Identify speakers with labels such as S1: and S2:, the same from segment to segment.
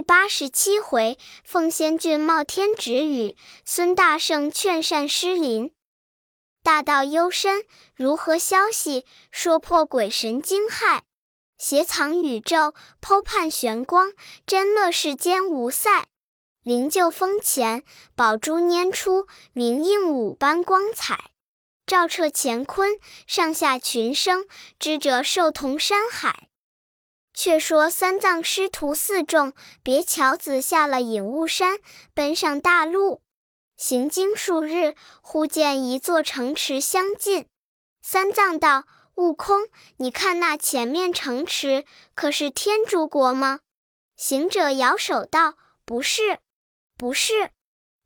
S1: 第八十七回，凤仙郡冒天指雨，孙大圣劝善施林。大道幽深，如何消息？说破鬼神惊骇，邪藏宇宙，剖判玄光，真乐世间无赛。灵鹫峰前，宝珠拈出，明映五般光彩，照彻乾坤，上下群生，知者寿同山海。却说三藏师徒四众，别樵子下了隐雾山，奔上大路。行经数日，忽见一座城池相近。三藏道：“悟空，你看那前面城池，可是天竺国吗？”行者摇手道：“不是，不是。”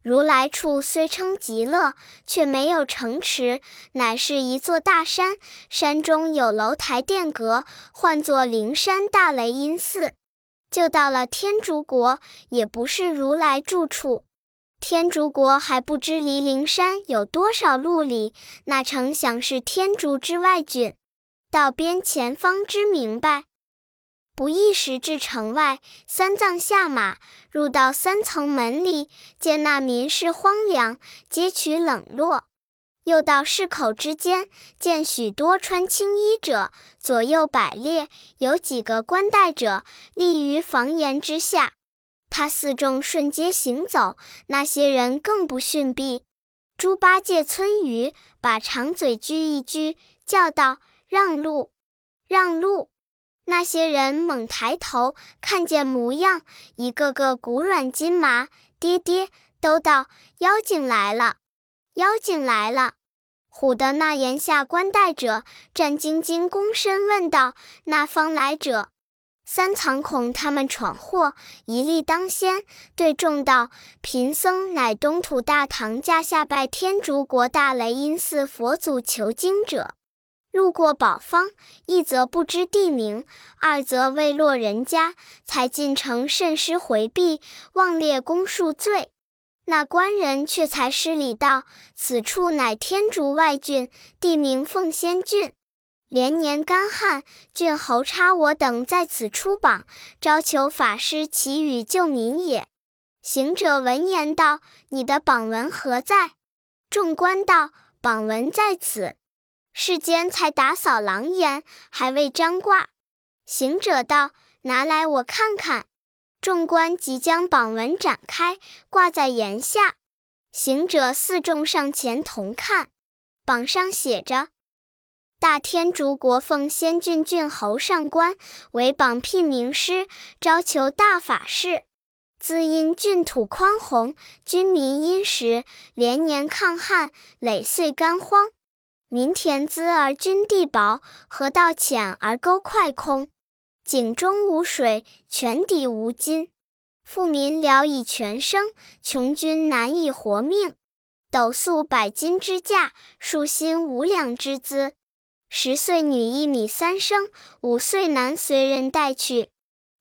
S1: 如来处虽称极乐，却没有城池，乃是一座大山。山中有楼台殿阁，唤作灵山大雷音寺。就到了天竺国，也不是如来住处。天竺国还不知离灵山有多少路里，那成想是天竺之外郡。到边前方知明白。不一时至城外，三藏下马，入到三层门里，见那民市荒凉，街曲冷落。又到市口之间，见许多穿青衣者，左右摆列，有几个冠带者立于房檐之下。他四众顺街行走，那些人更不逊避。猪八戒、村鱼把长嘴鞠一鞠，叫道：“让路，让路！”那些人猛抬头，看见模样，一个个骨软筋麻，爹爹都道：“妖精来了，妖精来了！”唬得那檐下冠带者战兢兢躬身问道：“那方来者？”三藏恐他们闯祸，一力当先，对众道：“贫僧乃东土大唐驾下拜天竺国大雷音寺佛祖求经者。”路过宝方，一则不知地名，二则未落人家，才进城甚施回避，妄列公恕罪。那官人却才施礼道：“此处乃天竺外郡，地名凤仙郡。连年干旱，郡侯差我等在此出榜，招求法师祈雨救民也。”行者闻言道：“你的榜文何在？”众官道：“榜文在此。”世间才打扫廊檐，还未张挂。行者道：“拿来我看看。”众官即将榜文展开，挂在檐下。行者四众上前同看，榜上写着：“大天竺国奉仙郡郡侯上官为榜聘名师，招求大法事。自因郡土宽宏，军民殷实，连年抗旱，累岁干荒。”民田资而均地薄，河道浅而沟快空，井中无水，泉底无金。富民聊以全生，穷军难以活命。斗粟百斤之价，树薪五两之资。十岁女一米三升，五岁男随人带去。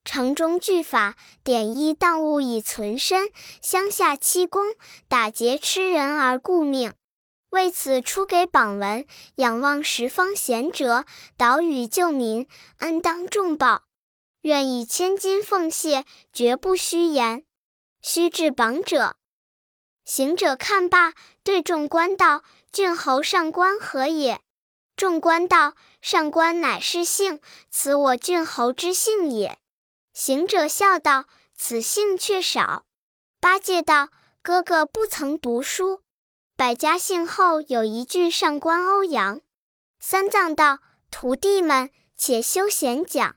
S1: 城中具法，典衣当物以存身；乡下七公，打劫吃人而顾命。为此出给榜文，仰望十方贤者，导语救民，恩当重报。愿以千金奉谢，绝不虚言。须至榜者，行者看罢，对众官道：“郡侯上官何也？”众官道：“上官乃是姓，此我郡侯之姓也。”行者笑道：“此姓却少。”八戒道：“哥哥不曾读书。”百家姓后有一句上官欧阳。三藏道：“徒弟们，且休闲讲。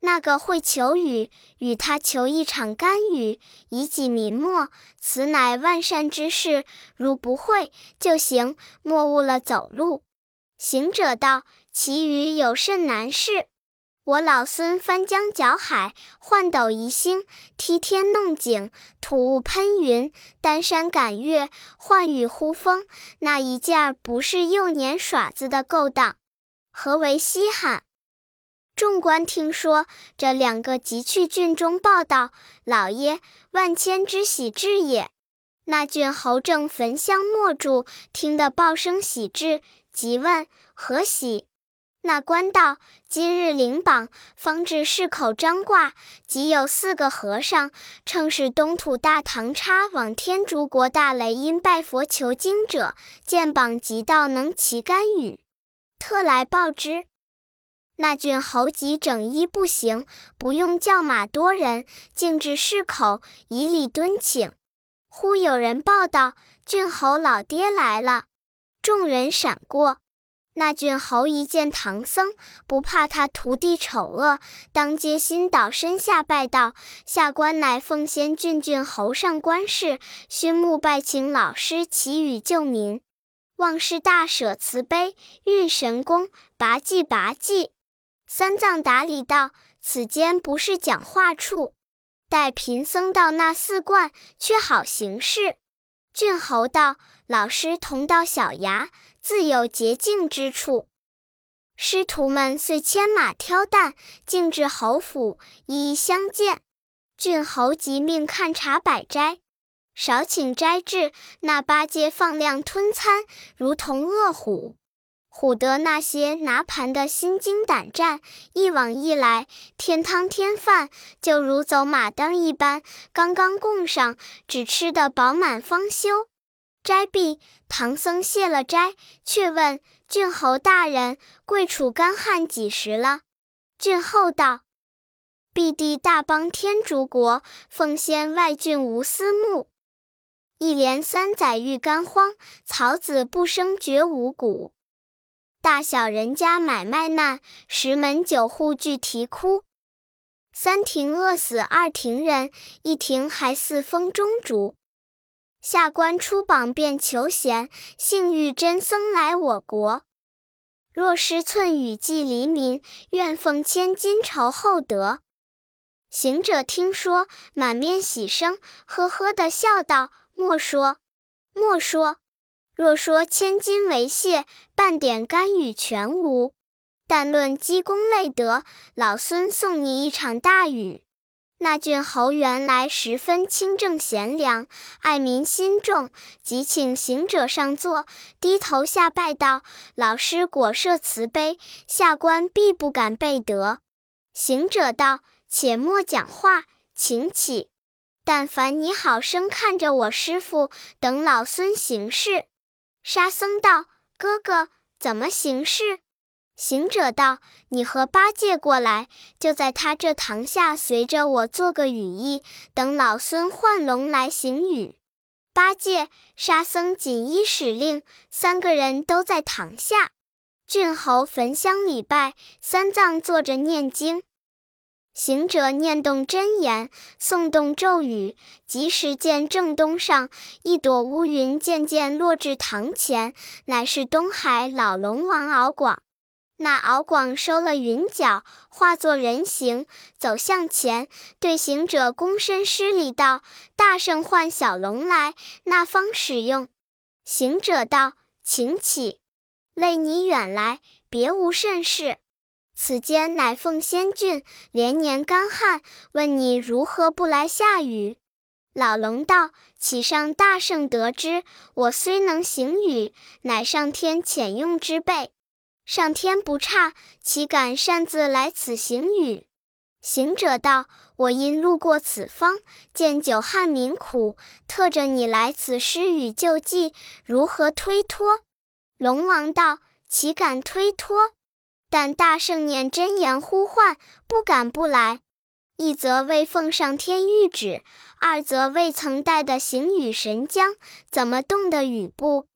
S1: 那个会求雨，与他求一场甘雨，以济民末，此乃万善之事。如不会，就行，莫误了走路。”行者道：“其余有甚难事？”我老孙翻江搅海，换斗移星，梯天弄井，吐雾喷云，丹山赶月，唤雨呼风，那一件不是幼年耍子的勾当，何为稀罕？众官听说，这两个即去郡中报道，老爷万千之喜至也。那郡侯正焚香默祝，听得报声喜至，即问何喜。那官道今日领榜，方至市口张挂，即有四个和尚，称是东土大唐差往天竺国大雷音拜佛求经者，见榜即道，能其干语，特来报之。那郡侯急整衣不行，不用叫马多人，径至市口以礼敦请。忽有人报道，郡侯老爹来了，众人闪过。那郡侯一见唐僧，不怕他徒弟丑恶，当街心倒身下拜道：“下官乃奉先郡郡侯上官氏，勋慕拜请老师祈雨救民，望师大舍慈悲，运神功，拔济拔济。”三藏答礼道：“此间不是讲话处，待贫僧到那寺观，却好行事。”郡侯道：“老师同到小衙。”自有洁净之处。师徒们遂牵马挑担，径至侯府，一一相见。郡侯即命看茶摆斋，少请斋至，那八戒放量吞餐，如同饿虎。唬得那些拿盘的心惊胆战，一往一来，添汤添饭，就如走马灯一般。刚刚供上，只吃得饱满方休。斋毕，唐僧谢了斋，却问郡侯大人：“贵处干旱几时了？”郡侯道：“必地大邦天竺国，奉先外郡无私牧，一连三载遇干荒，草籽不生，绝五谷。大小人家买卖难，十门九户俱啼哭。三庭饿死二庭人，一庭还似风中烛。”下官出榜便求贤，幸遇真僧来我国。若失寸雨寄黎民，愿奉千金酬厚德。行者听说，满面喜生，呵呵的笑道：“莫说，莫说。若说千金为谢，半点甘雨全无。但论积功累德，老孙送你一场大雨。”那郡侯原来十分清正贤良，爱民心重，即请行者上座，低头下拜道：“老师果设慈悲，下官必不敢背德。”行者道：“且莫讲话，请起。但凡你好生看着我师傅，等老孙行事。”沙僧道：“哥哥怎么行事？”行者道：“你和八戒过来，就在他这堂下随着我做个雨衣，等老孙唤龙来行雨。”八戒、沙僧锦衣使令，三个人都在堂下。郡侯焚香礼拜，三藏坐着念经。行者念动真言，诵动咒语，即时见正东上一朵乌云渐渐落至堂前，乃是东海老龙王敖广。那敖广收了云脚，化作人形，走向前，对行者躬身施礼道：“大圣唤小龙来，那方使用？”行者道：“请起，累你远来，别无甚事。此间乃凤仙郡，连年干旱，问你如何不来下雨？”老龙道：“岂上大圣得知，我虽能行雨，乃上天遣用之辈。”上天不差，岂敢擅自来此行雨？行者道：“我因路过此方，见久旱民苦，特着你来此施雨救济，如何推脱？”龙王道：“岂敢推脱？但大圣念真言呼唤，不敢不来。一则未奉上天谕旨，二则未曾带的行雨神将，怎么动的雨不？”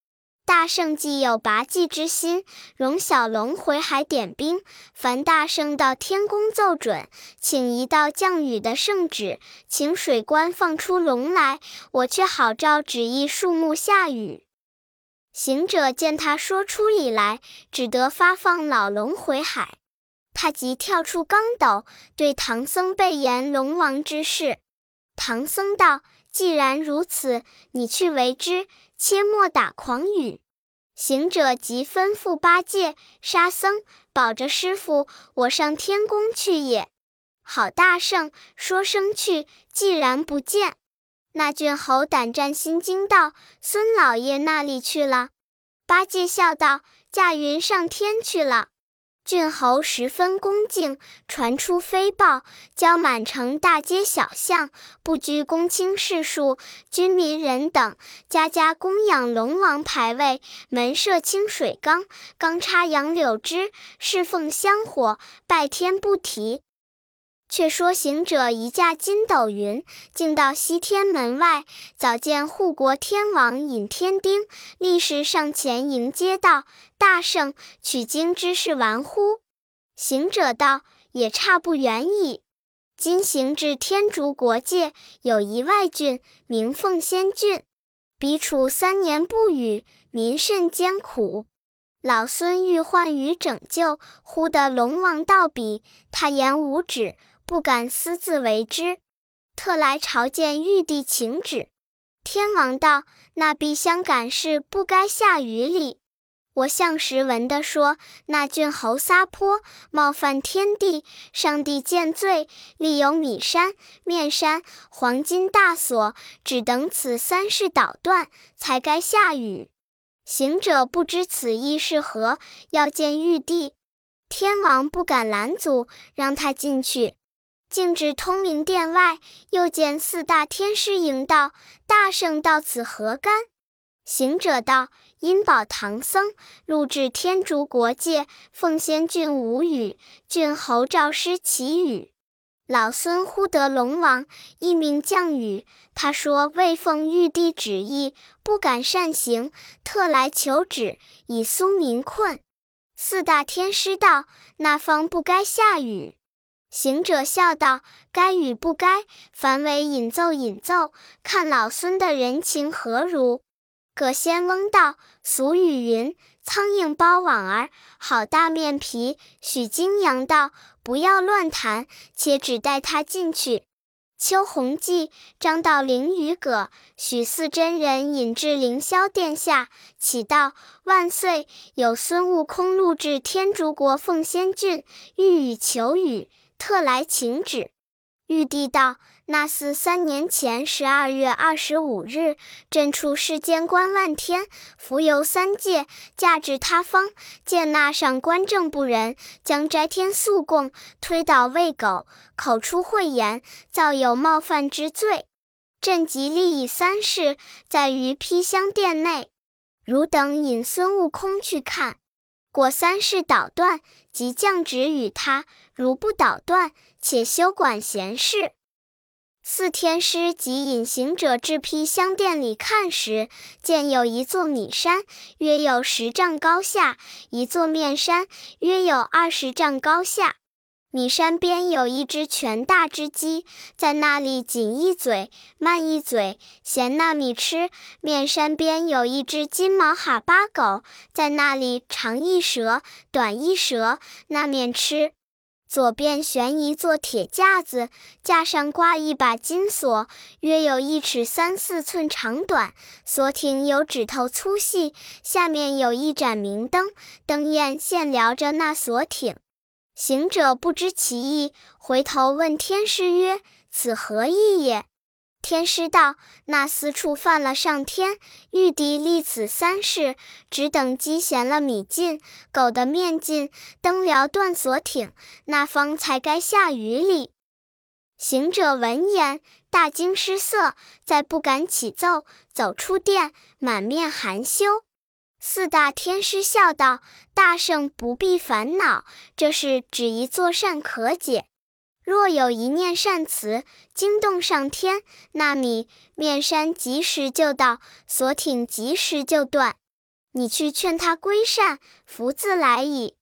S1: 大圣既有拔济之心，容小龙回海点兵。凡大圣到天宫奏准，请一道降雨的圣旨，请水官放出龙来，我却好照旨意树木下雨。行者见他说出以来，只得发放老龙回海。他即跳出缸斗，对唐僧备言龙王之事。唐僧道：“既然如此，你去为之。”切莫打诳语。行者即吩咐八戒、沙僧保着师傅，我上天宫去也。好大圣，说声去，既然不见，那郡侯胆战心惊道：“孙老爷那里去了？”八戒笑道：“驾云上天去了。”郡侯十分恭敬，传出飞报，教满城大街小巷，不拘公卿士庶、军民人等，家家供养龙王牌位，门设清水缸，缸插杨柳枝，侍奉香火，拜天不提。却说行者一驾筋斗云，径到西天门外，早见护国天王引天丁，立时上前迎接道：“大圣，取经之事完乎？”行者道：“也差不远矣。今行至天竺国界，有一外郡，名凤仙郡，彼处三年不雨，民甚艰苦。老孙欲唤雨拯救，忽得龙王到彼，他言无止。”不敢私自为之，特来朝见玉帝请旨。天王道：“那必相赶事，不该下雨里。我向时闻的说，那郡侯撒泼，冒犯天地，上帝见罪，立有米山、面山、黄金大锁，只等此三事捣断，才该下雨。行者不知此意是何，要见玉帝。天王不敢拦阻，让他进去。”径至通明殿外，又见四大天师迎道：“大圣到此何干？”行者道：“因保唐僧入至天竺国界，奉仙郡无雨，郡侯赵师祈雨。老孙忽得龙王一名降雨，他说未奉玉帝旨意，不敢擅行，特来求旨，以苏民困。”四大天师道：“那方不该下雨。”行者笑道：“该与不该，凡为引奏引奏，看老孙的人情何如。”葛仙翁道：“俗语云，苍蝇包网儿，好大面皮。”许金阳道：“不要乱谈，且只带他进去。”邱弘济、张道陵与葛许四真人引至凌霄殿下，启道：“万岁，有孙悟空入至天竺国凤仙郡，欲与求雨。”特来请旨，玉帝道：“那厮三年前十二月二十五日，朕出世间观万天，浮游三界，驾至他方，见那上官正不仁，将斋天素供推倒喂狗，口出秽言，造有冒犯之罪。朕即立以三事，在于披香殿内，汝等引孙悟空去看。”果三事捣断，即降旨与他；如不捣断，且休管闲事。四天师及隐行者至披香殿里看时，见有一座米山，约有十丈高下；一座面山，约有二十丈高下。米山边有一只拳大之鸡，在那里紧一嘴，慢一嘴，衔那米吃。面山边有一只金毛哈巴狗，在那里长一舌，短一舌，那面吃。左边悬一座铁架子，架上挂一把金锁，约有一尺三四寸长短，锁挺有指头粗细。下面有一盏明灯，灯焰现撩着那锁挺。行者不知其意，回头问天师曰：“此何意也？”天师道：“那厮触犯了上天，玉帝立此三世，只等鸡衔了米尽，狗的面尽，灯燎断锁挺，那方才该下雨里。”行者闻言，大惊失色，再不敢起奏，走出殿，满面含羞。四大天师笑道：“大圣不必烦恼，这事只一座善可解。若有一念善词，惊动上天，那米面山及时就到，锁挺及时就断。你去劝他归善，福自来矣。”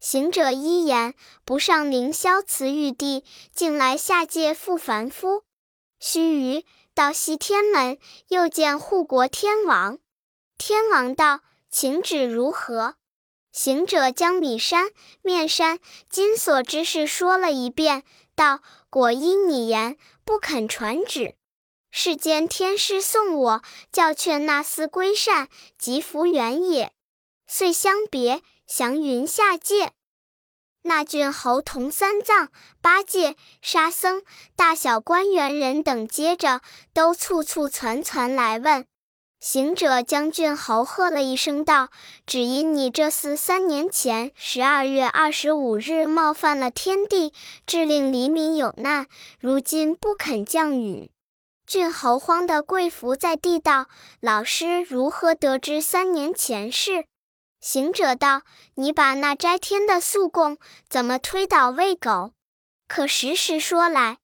S1: 行者一言，不上凌霄辞玉帝，竟来下界复凡夫。须臾，到西天门，又见护国天王。天王道。请旨如何？行者将米山、面山、金锁之事说了一遍，道：“果因你言，不肯传旨。世间天师送我，教劝那厮归善，即福远也。”遂相别，祥云下界。那郡侯同三藏、八戒、沙僧、大小官员人等，接着都簇簇攒攒来问。行者将郡侯喝了一声道：“只因你这厮三年前十二月二十五日冒犯了天地，致令黎民有难，如今不肯降雨。”郡侯慌得跪伏在地道：“老师如何得知三年前事？”行者道：“你把那摘天的素供怎么推倒喂狗？可实实说来。”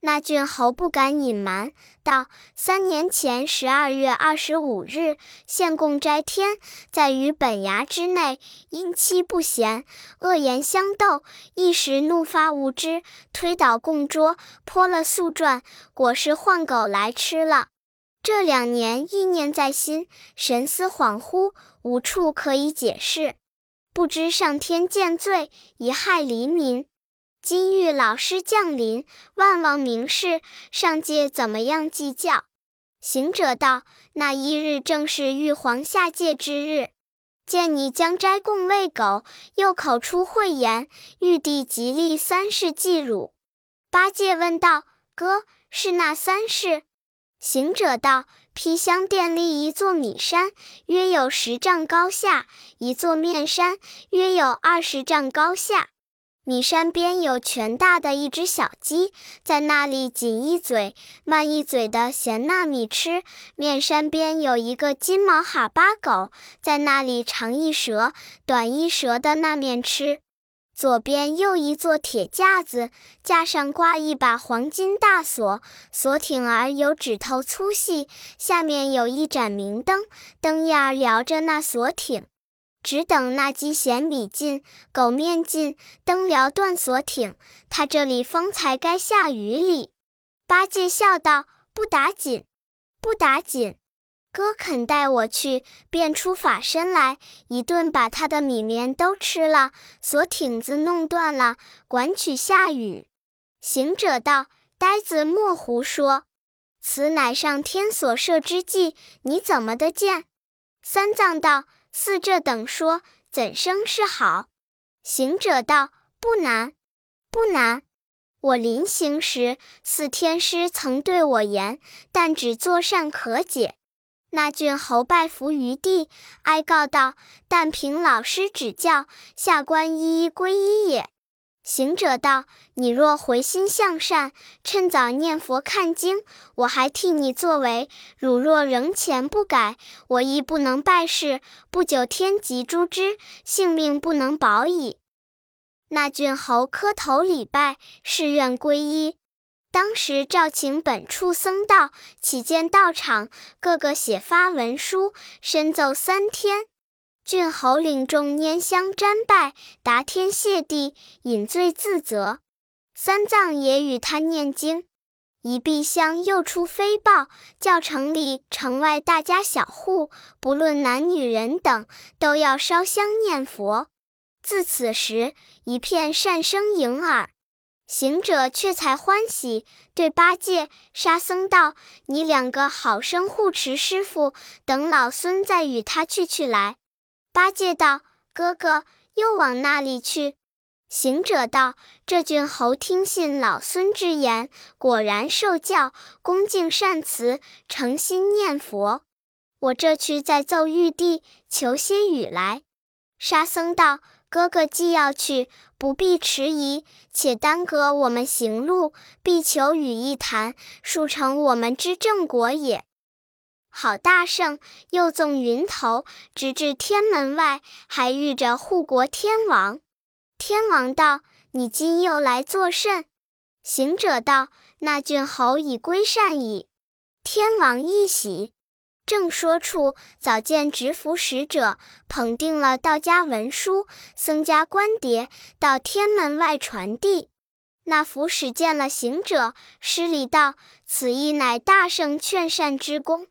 S1: 那郡侯不敢隐瞒，道：“三年前十二月二十五日，献供斋天，在于本衙之内，因妻不贤，恶言相斗，一时怒发无知，推倒供桌，泼了素馔，果是换狗来吃了。这两年意念在心，神思恍惚，无处可以解释，不知上天见罪，贻害黎民。”今遇老师降临，万望明示，上界怎么样计较？行者道：“那一日正是玉皇下界之日，见你将斋供喂狗，又口出秽言，玉帝极力三世祭汝。”八戒问道：“哥，是那三世？”行者道：“披香殿立一座米山，约有十丈高下；一座面山，约有二十丈高下。”米山边有全大的一只小鸡，在那里紧一嘴、慢一嘴的衔那米吃。面山边有一个金毛哈巴狗，在那里长一舌、短一舌的那面吃。左边又一座铁架子，架上挂一把黄金大锁，锁挺儿有指头粗细，下面有一盏明灯，灯焰儿摇着那锁挺。只等那鸡衔米尽，狗面尽，灯撩断锁挺，他这里方才该下雨里。八戒笑道：“不打紧，不打紧，哥肯带我去，便出法身来，一顿把他的米面都吃了，锁挺子弄断了，管取下雨。”行者道：“呆子莫胡说，此乃上天所设之计，你怎么得见？”三藏道。似这等说，怎生是好？行者道：“不难，不难。我临行时，似天师曾对我言，但只作善可解。”那郡侯拜伏于地，哀告道：“但凭老师指教，下官一一皈依也。”行者道：“你若回心向善，趁早念佛看经，我还替你作为；汝若仍前不改，我亦不能拜事，不久天疾诛之，性命不能保矣。”那郡侯磕头礼拜，誓愿皈依。当时召请本处僧道，起见道场，个个写发文书，深奏三天。郡侯领众拈香瞻拜，答天谢地，饮醉自责。三藏也与他念经。一闭香，又出飞报，叫城里城外大家小户，不论男女人等，都要烧香念佛。自此时，一片善声盈耳。行者却才欢喜，对八戒、沙僧道：“你两个好生护持师傅，等老孙再与他去去来。”八戒道：“哥哥又往那里去？”行者道：“这郡侯听信老孙之言，果然受教，恭敬善辞，诚心念佛。我这去再奏玉帝，求些雨来。”沙僧道：“哥哥既要去，不必迟疑，且耽搁我们行路，必求雨一弹，速成我们之正果也。”好大圣，又纵云头，直至天门外，还遇着护国天王。天王道：“你今又来作甚？”行者道：“那郡侯已归善矣。”天王一喜，正说处，早见执符使者捧定了道家文书、僧家官牒，到天门外传递。那符使见了行者，施礼道：“此意乃大圣劝善之功。”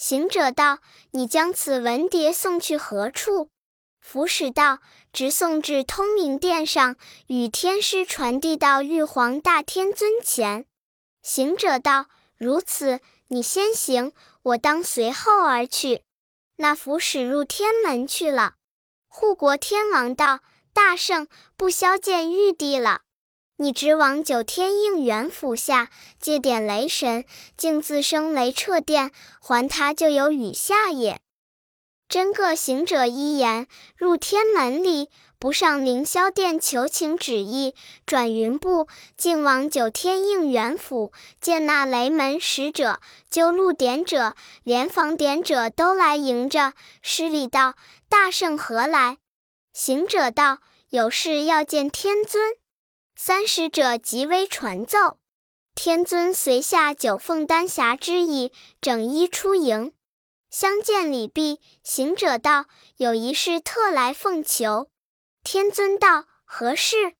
S1: 行者道：“你将此文牒送去何处？”符使道：“直送至通明殿上，与天师传递到玉皇大天尊前。”行者道：“如此，你先行，我当随后而去。”那符使入天门去了。护国天王道：“大圣不消见玉帝了。”你直往九天应元府下，借点雷神，竟自生雷掣电，还他就有雨下也。真个行者一言，入天门里，不上凌霄殿求请旨意，转云步，竟往九天应元府，见那雷门使者，揪路点者，连房点者都来迎着，施礼道：“大圣何来？”行者道：“有事要见天尊。”三使者即微传奏，天尊随下九凤丹霞之意，整衣出迎。相见礼毕，行者道：“有一事特来奉求。”天尊道：“何事？”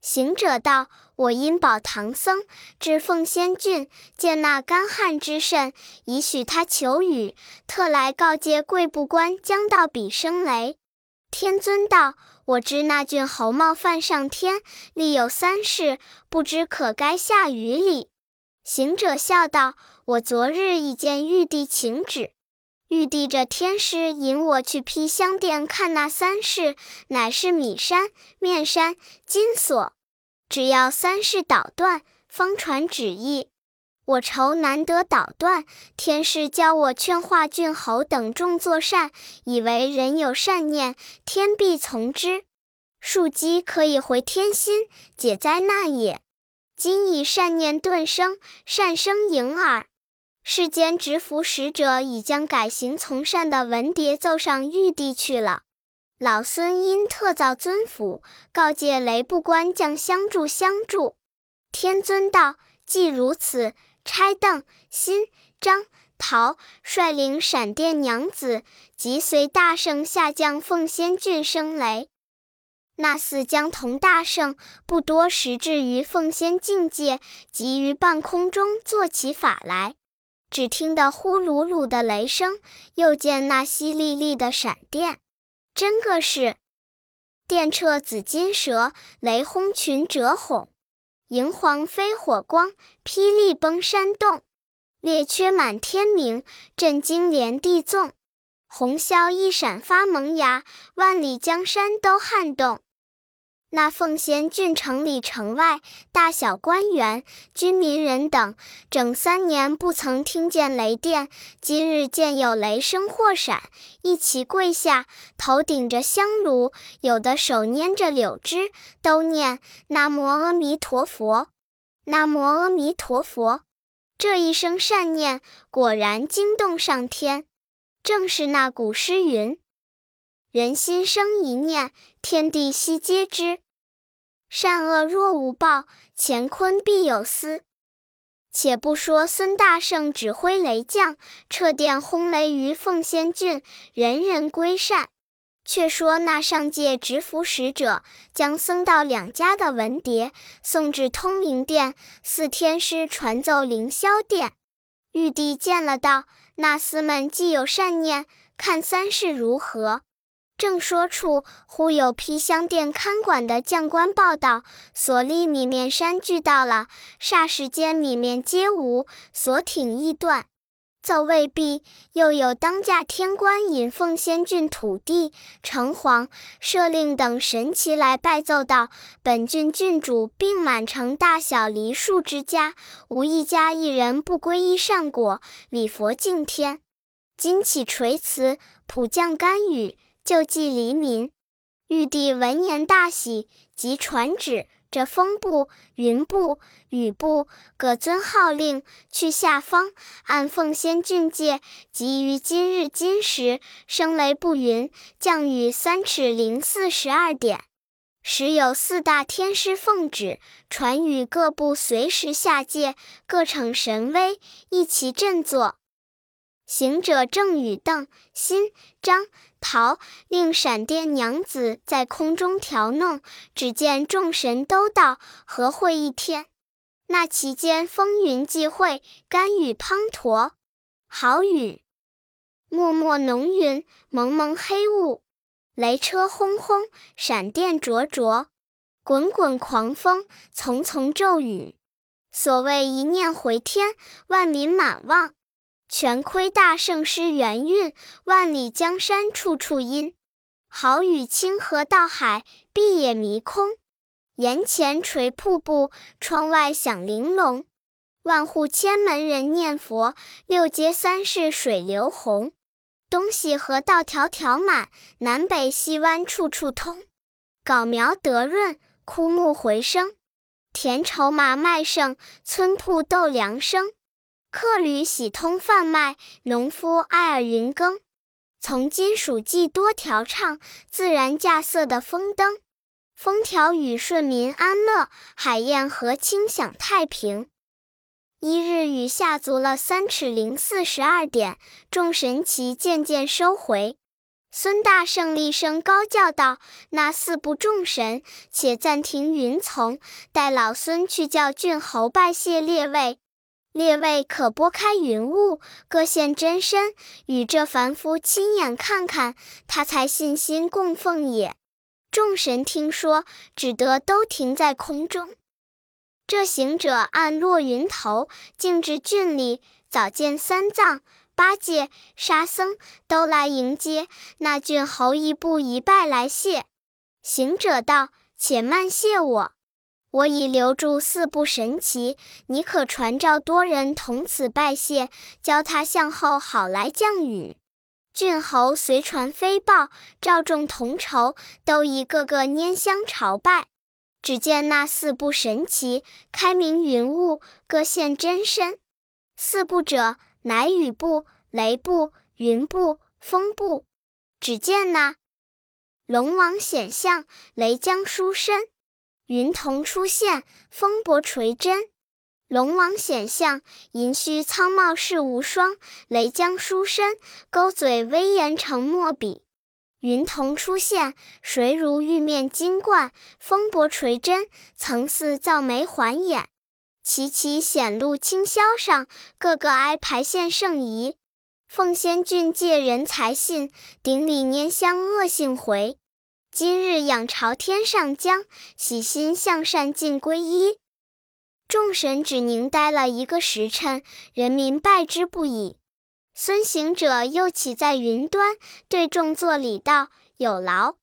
S1: 行者道：“我因保唐僧至凤仙郡，见那干旱之甚，已许他求雨，特来告诫贵部官将到彼生雷。”天尊道：“我知那郡侯冒犯上天，立有三事，不知可该下雨礼。”行者笑道：“我昨日已见玉帝请旨。”玉帝这天师引我去披香殿看那三事，乃是米山、面山、金锁。只要三事捣断，方传旨意。我愁难得捣断，天师教我劝化郡侯等众作善，以为人有善念，天必从之。树基可以回天心，解灾难也。今以善念顿生，善生盈耳。世间执符使者已将改行从善的文牒奏上玉帝去了。老孙因特造尊府，告诫雷部官将相助相助。天尊道：既如此，差邓、辛、张、陶率领闪电娘子，即随大圣下降凤仙郡生雷。那四将同大圣不多时至于凤仙境界，即于半空中做起法来。只听得呼噜噜的雷声，又见那淅沥沥的闪电，真个是电掣紫金蛇，雷轰群蛰哄，银黄飞火光，霹雳崩山洞，列缺满天明，震惊连地纵，红霄一闪发萌芽，万里江山都撼动。那凤仙郡城里城外，大小官员、军民人等，整三年不曾听见雷电，今日见有雷声或闪，一齐跪下，头顶着香炉，有的手拈着柳枝，都念南无阿弥陀佛，南无阿弥陀佛。这一声善念，果然惊动上天。正是那古诗云：“人心生一念，天地悉皆知。”善恶若无报，乾坤必有私。且不说孙大圣指挥雷将，掣电轰雷于凤仙郡，人人归善。却说那上界执符使者，将僧道两家的文牒送至通灵殿，四天师传奏凌霄殿。玉帝见了，道：“那厮们既有善念，看三世如何？”正说处，忽有披香殿看管的将官报道：所立米面山聚到了。霎时间，米面皆无，所挺亦断。奏未毕，又有当驾天官引凤仙郡土地、城隍、舍令等神奇来拜奏道：本郡郡主并满城大小梨树之家，无一家一人不皈依善果，礼佛敬天。今起垂慈，普降甘雨。救济黎民，玉帝闻言大喜，即传旨：这风部、云部、雨部各遵号令，去下方按凤仙郡界，即于今日今时，生雷不匀，降雨三尺零四十二点。时有四大天师奉旨，传与各部随时下界，各逞神威，一齐振作。行者正与邓、辛、张、陶令闪电娘子在空中调弄，只见众神都到，合会一天。那其间风云际会，甘雨滂沱，好雨；漠漠浓云，蒙蒙黑雾；雷车轰轰，闪电灼灼，滚滚狂风，丛丛骤雨。所谓一念回天，万民满望。全亏大圣师元运，万里江山处处阴。好雨清河到海，碧野迷空。檐前垂瀑布，窗外响玲珑。万户千门人念佛，六街三市水流红。东西河道条条满，南北西湾处处通。秆苗得润，枯木回生。田畴麻麦盛，村铺豆粮生。客旅喜通贩卖，农夫爱耳云耕。从今蜀际多调畅，自然稼穑的风灯。风调雨顺民安乐，海晏河清享太平。一日雨下足了三尺零四十二点，众神旗渐渐收回。孙大圣厉声高叫道：“那四部众神，且暂停云从，待老孙去叫郡侯拜谢列位。列位可拨开云雾，各现真身，与这凡夫亲眼看看，他才信心供奉也。”众神听说，只得都停在空中。这行者按落云头，径至郡里，早见三藏、八戒、沙僧都来迎接。那郡侯一步一拜来谢。行者道：“且慢谢我，我已留住四部神奇，你可传召多人同此拜谢，教他向后好来降雨。”郡侯随传飞报，召众同酬，都一个个拈香朝拜。只见那四部神奇开明云雾，各现真身。四部者，乃雨部、雷部、云部、风部。只见那龙王显相，雷将书身；云童出现，风伯垂针。龙王显相，银须苍茂世无双；雷将书身，勾嘴威严成墨笔。云童出现，谁如玉面金冠；风波垂针，层似造眉环眼。齐齐显露清霄上，个个挨排现圣仪。奉仙郡借人才信，顶礼拈香恶性回。今日仰朝天上将，喜心向善尽皈依。众神只凝呆了一个时辰，人民拜之不已。孙行者又起在云端，对众作礼道：“有劳，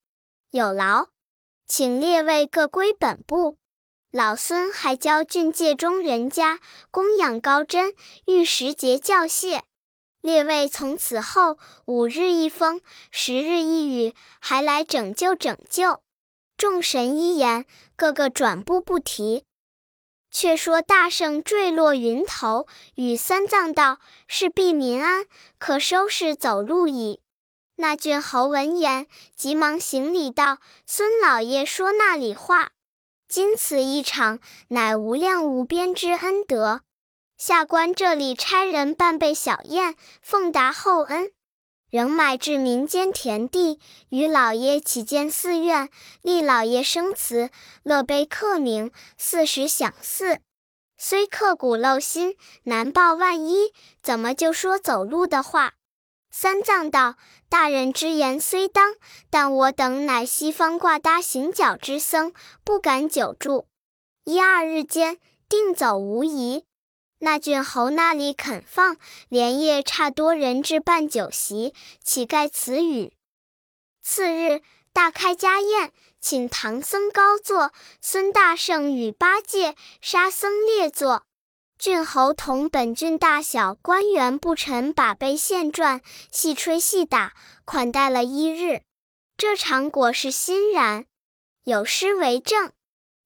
S1: 有劳，请列位各归本部。老孙还教郡界中人家供养高真，遇时节教谢。列位从此后五日一风，十日一雨，还来拯救拯救。”众神一言，个个转步不提。却说大圣坠落云头，与三藏道：“是必民安，可收拾走路矣。”那郡侯闻言，急忙行礼道：“孙老爷说那里话？今此一场，乃无量无边之恩德。下官这里差人办备小宴，奉达厚恩。”仍买至民间田地，与老爷起建寺院，立老爷生祠，乐碑刻名，四时享祀。虽刻骨镂心，难报万一，怎么就说走路的话？三藏道：“大人之言虽当，但我等乃西方挂搭行脚之僧，不敢久住，一二日间定走无疑。”那郡侯那里肯放，连夜差多人置办酒席，乞丐辞语。次日大开家宴，请唐僧高坐，孙大圣与八戒、沙僧列坐。郡侯同本郡大小官员不臣把杯献馔，细吹细打，款待了一日。这场果是欣然。有诗为证：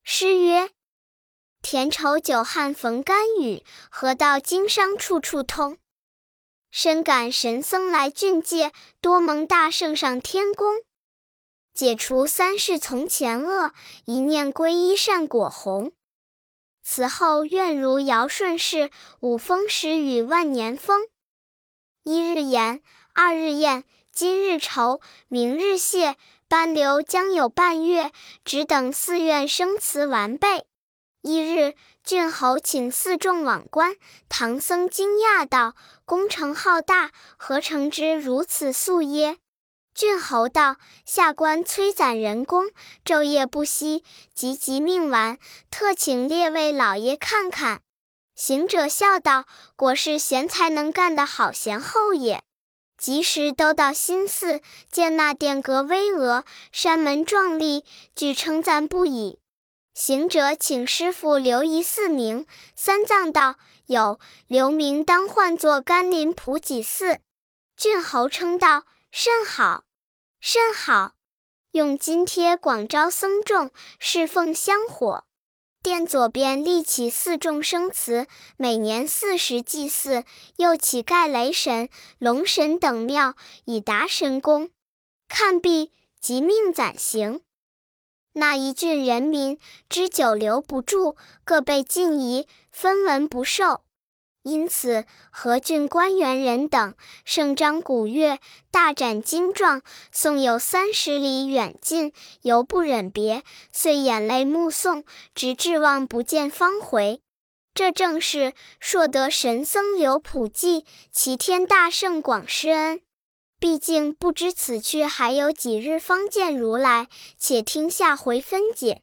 S1: 诗曰。田畴久旱逢甘雨，河道经商处处通。深感神僧来俊介，多蒙大圣上天宫。解除三世从前恶，一念皈依善果红。此后愿如尧舜世，五风十雨万年丰。一日炎，二日宴，今日酬，明日谢，班留将有半月，只等寺院生祠完备。一日，郡侯请四众往观，唐僧惊讶道：“工程浩大，何成之如此速耶？”郡侯道：“下官催攒人工，昼夜不息，急急命完，特请列位老爷看看。”行者笑道：“果是贤才能干的好贤后也。”及时都到新寺，见那殿阁巍峨，山门壮丽，俱称赞不已。行者请师傅留一寺名。三藏道：“有，留名当唤作甘霖普济寺。”郡侯称道：“甚好，甚好。”用金贴广招僧众，侍奉香火。殿左边立起四众生祠，每年四时祭祀。又起盖雷神、龙神等庙，以达神功。看毕，即命暂行。那一郡人民知久留不住，各被禁移，分文不受。因此，何郡官员人等盛张鼓乐，大展金状，送有三十里远近，犹不忍别，遂眼泪目送，直至望不见方回。这正是硕德神僧留普济，齐天大圣广施恩。毕竟不知此去还有几日方见如来，且听下回分解。